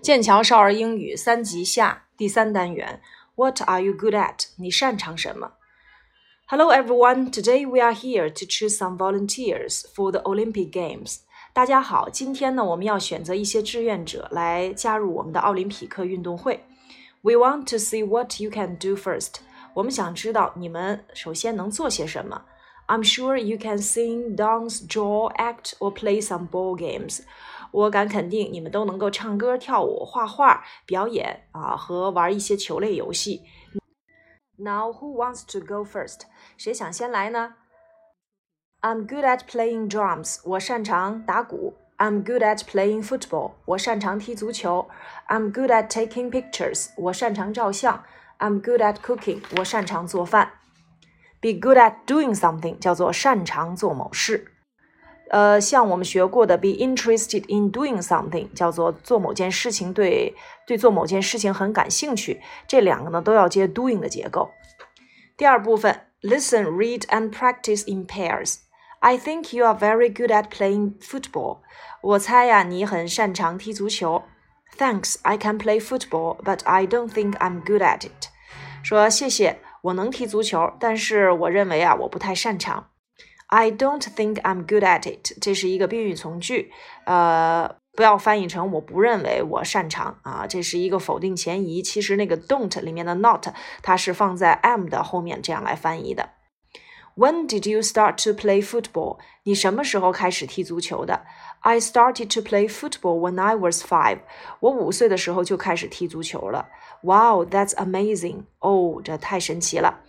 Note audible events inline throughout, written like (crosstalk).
剑桥少儿英语三级下第三单元。What are you good at？你擅长什么？Hello everyone. Today we are here to choose some volunteers for the Olympic Games. 大家好，今天呢，我们要选择一些志愿者来加入我们的奥林匹克运动会。We want to see what you can do first. 我们想知道你们首先能做些什么。 I'm sure you can sing, dance, draw, act, or play some ball games. 我敢肯定，你们都能够唱歌、跳舞、画画、表演啊，和玩一些球类游戏。Now, who wants to go first？谁想先来呢？I'm good at playing drums。我擅长打鼓。I'm good at playing football。我擅长踢足球。I'm good at taking pictures。我擅长照相。I'm good at cooking。我擅长做饭。 Be good at doing something 叫做擅长做某事。呃，像我们学过的，be interested in doing something 叫做做某件事情，对对做某件事情很感兴趣。这两个呢都要接 doing 的结构。第二部分，listen, read and practice in pairs. I think you are very good at playing football. 我猜呀，你很擅长踢足球。Thanks, I can play football, but I don't think I'm good at it. 说谢谢。 我能踢足球，但是我认为啊，我不太擅长。I don't think I'm good at it。这是一个宾语从句，呃，不要翻译成我不认为我擅长啊，这是一个否定前移。其实那个 don't 里面的 not 它是放在 am 的后面这样来翻译的。When did you start to play football？你什么时候开始踢足球的？I started to play football when I was five。我五岁的时候就开始踢足球了。Wow, that's amazing！哦，这太神奇了，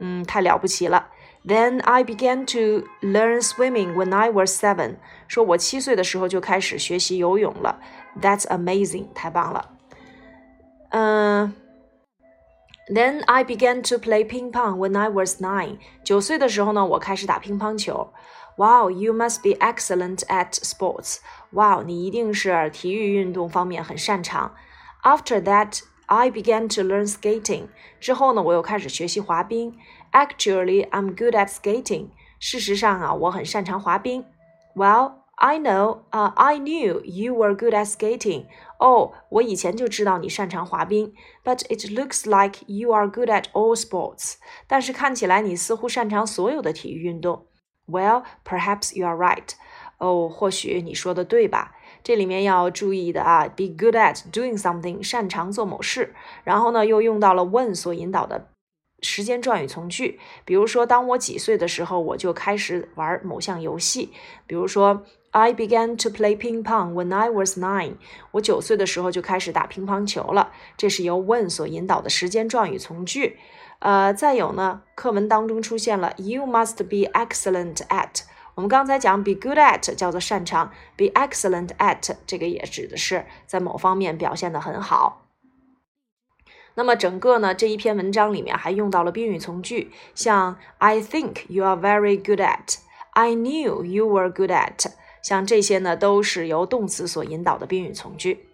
嗯，太了不起了。Then I began to learn swimming when I was seven。说我七岁的时候就开始学习游泳了。That's amazing！太棒了。嗯。 then I began to play ping pong when I was nine. 九岁的时候呢，我开始打乒乓球。Wow, you must be excellent at sports. Wow, 你一定是体育运动方面很擅长。After that, I began to learn skating. 之后呢，我又开始学习滑冰。Actually, I'm good at skating. 事实上啊，我很擅长滑冰。Well, I know, uh, I knew you were good at skating. 哦，我以前就知道你擅长滑冰。But it looks like you are good at all sports. 但是看起来你似乎擅长所有的体育运动。Well, perhaps you are right. 哦，或许你说的对吧？这里面要注意的啊，be good at doing something，擅长做某事。然后呢，又用到了 when 所引导的时间状语从句。比如说，当我几岁的时候，我就开始玩某项游戏。比如说。I began to play ping pong when I was nine。我九岁的时候就开始打乒乓球了。这是由 when 所引导的时间状语从句。呃，再有呢，课文当中出现了 You must be excellent at。我们刚才讲 be good at 叫做擅长，be excellent at 这个也指的是在某方面表现得很好。那么整个呢这一篇文章里面还用到了宾语从句，像 I think you are very good at，I knew you were good at。像这些呢，都是由动词所引导的宾语从句。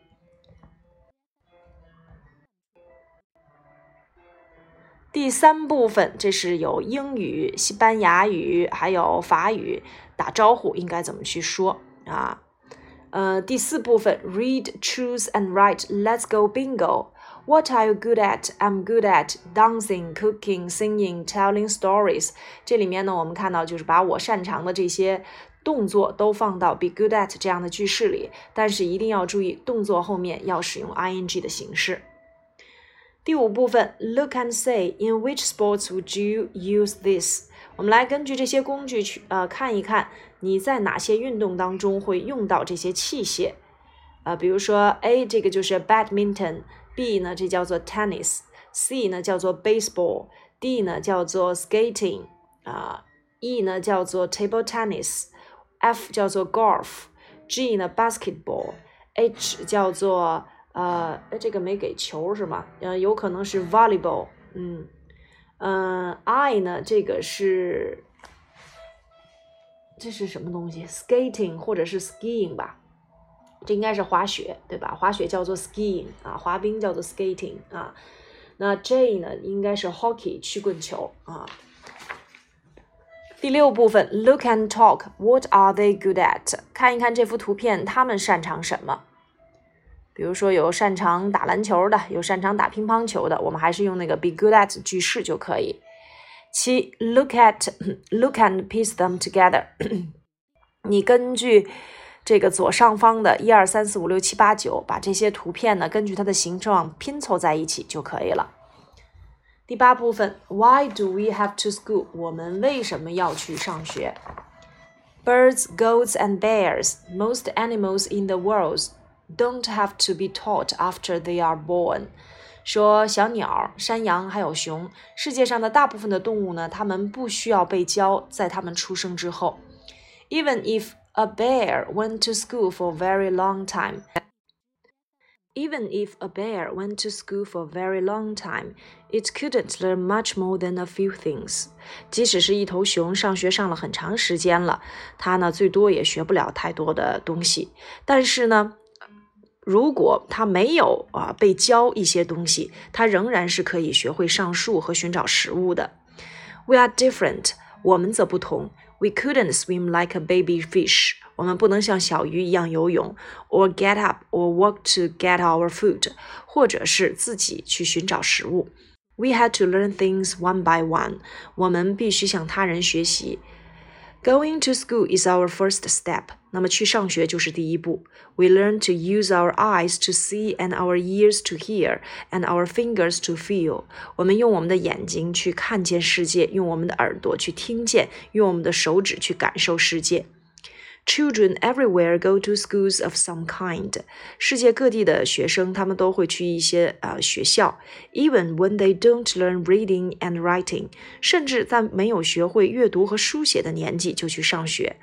第三部分，这是有英语、西班牙语还有法语打招呼应该怎么去说啊？呃，第四部分，read, choose and write. Let's go bingo. What are you good at? I'm good at dancing, cooking, singing, telling stories. 这里面呢，我们看到就是把我擅长的这些。动作都放到 be good at 这样的句式里，但是一定要注意动作后面要使用 ing 的形式。第五部分，look and say in which sports would you use this？我们来根据这些工具去呃看一看你在哪些运动当中会用到这些器械。呃，比如说 A 这个就是 badminton，B 呢这叫做 tennis，C 呢叫做 baseball，D 呢叫做 skating，啊，E 呢叫做 table tennis。F 叫做 golf，G 呢 basketball，H 叫做呃，哎，这个没给球是吗？呃，有可能是 volleyball，嗯嗯，I 呢这个是这是什么东西？skating 或者是 skiing 吧？这应该是滑雪对吧？滑雪叫做 skiing 啊，滑冰叫做 skating 啊。那 J 呢应该是 hockey 曲棍球啊。第六部分，Look and talk. What are they good at? 看一看这幅图片，他们擅长什么比如说有擅长打篮球的，有擅长打乒乓球的，我们还是用那个 be good at 句式就可以。七，look at (clears throat) look and piece them together。(clears throat) 你根据这个左上方的一二三四五六七八九，把这些图片呢，根据它的形状拼凑在一起就可以了。第八部分，Why do we have to school？我们为什么要去上学？Birds, goats, and bears, most animals in the world don't have to be taught after they are born. 说小鸟、山羊还有熊，世界上的大部分的动物呢，它们不需要被教，在它们出生之后。Even if a bear went to school for a very long time. Even if a bear went to school for a very long time, it couldn't learn much more than a few things. 即使是一头熊上学上了很长时间了，它呢最多也学不了太多的东西。但是呢，如果它没有啊被教一些东西，它仍然是可以学会上树和寻找食物的。We are different，我们则不同。We couldn't swim like a baby fish. 我们不能像小鱼一样游泳，or get up or walk to get our food，或者是自己去寻找食物。We had to learn things one by one。我们必须向他人学习。Going to school is our first step。那么去上学就是第一步。We learn to use our eyes to see and our ears to hear and our fingers to feel。我们用我们的眼睛去看见世界，用我们的耳朵去听见，用我们的手指去感受世界。 Children everywhere go to schools of some kind。世界各地的学生，他们都会去一些呃学校。Even when they don't learn reading and writing，甚至在没有学会阅读和书写的年纪就去上学。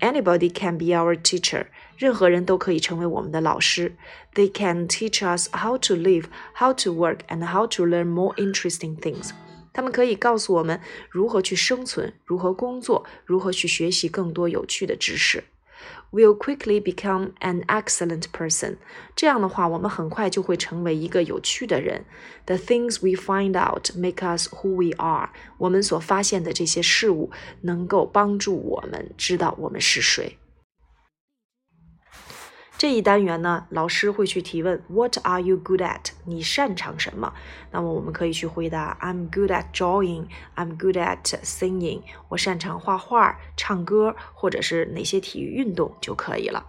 Anybody can be our teacher。任何人都可以成为我们的老师。They can teach us how to live, how to work, and how to learn more interesting things。 他们可以告诉我们如何去生存，如何工作，如何去学习更多有趣的知识。Will quickly become an excellent person。这样的话，我们很快就会成为一个有趣的人。The things we find out make us who we are。我们所发现的这些事物能够帮助我们知道我们是谁。这一单元呢，老师会去提问：What are you good at？你擅长什么？那么我们可以去回答：I'm good at drawing. I'm good at singing. 我擅长画画、唱歌，或者是哪些体育运动就可以了。